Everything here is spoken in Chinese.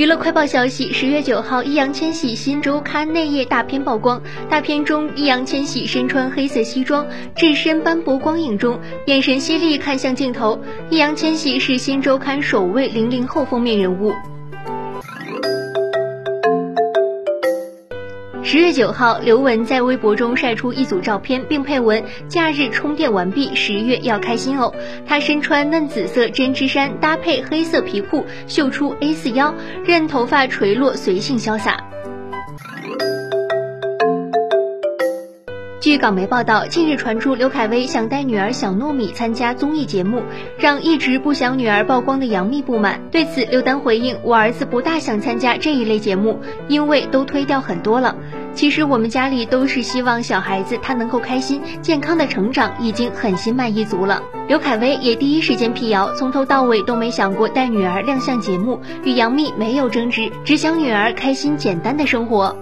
娱乐快报消息：十月九号，易烊千玺新周刊内页大片曝光。大片中，易烊千玺身穿黑色西装，置身斑驳光影中，眼神犀利，看向镜头。易烊千玺是新周刊首位零零后封面人物。十月九号，刘雯在微博中晒出一组照片，并配文：“假日充电完毕，十月要开心哦。”她身穿嫩紫色针织衫，搭配黑色皮裤，秀出 A 四腰，任头发垂落，随性潇洒。据港媒报道，近日传出刘恺威想带女儿小糯米参加综艺节目，让一直不想女儿曝光的杨幂不满。对此，刘丹回应：“我儿子不大想参加这一类节目，因为都推掉很多了。”其实我们家里都是希望小孩子他能够开心健康的成长，已经很心满意足了。刘恺威也第一时间辟谣，从头到尾都没想过带女儿亮相节目，与杨幂没有争执，只想女儿开心简单的生活。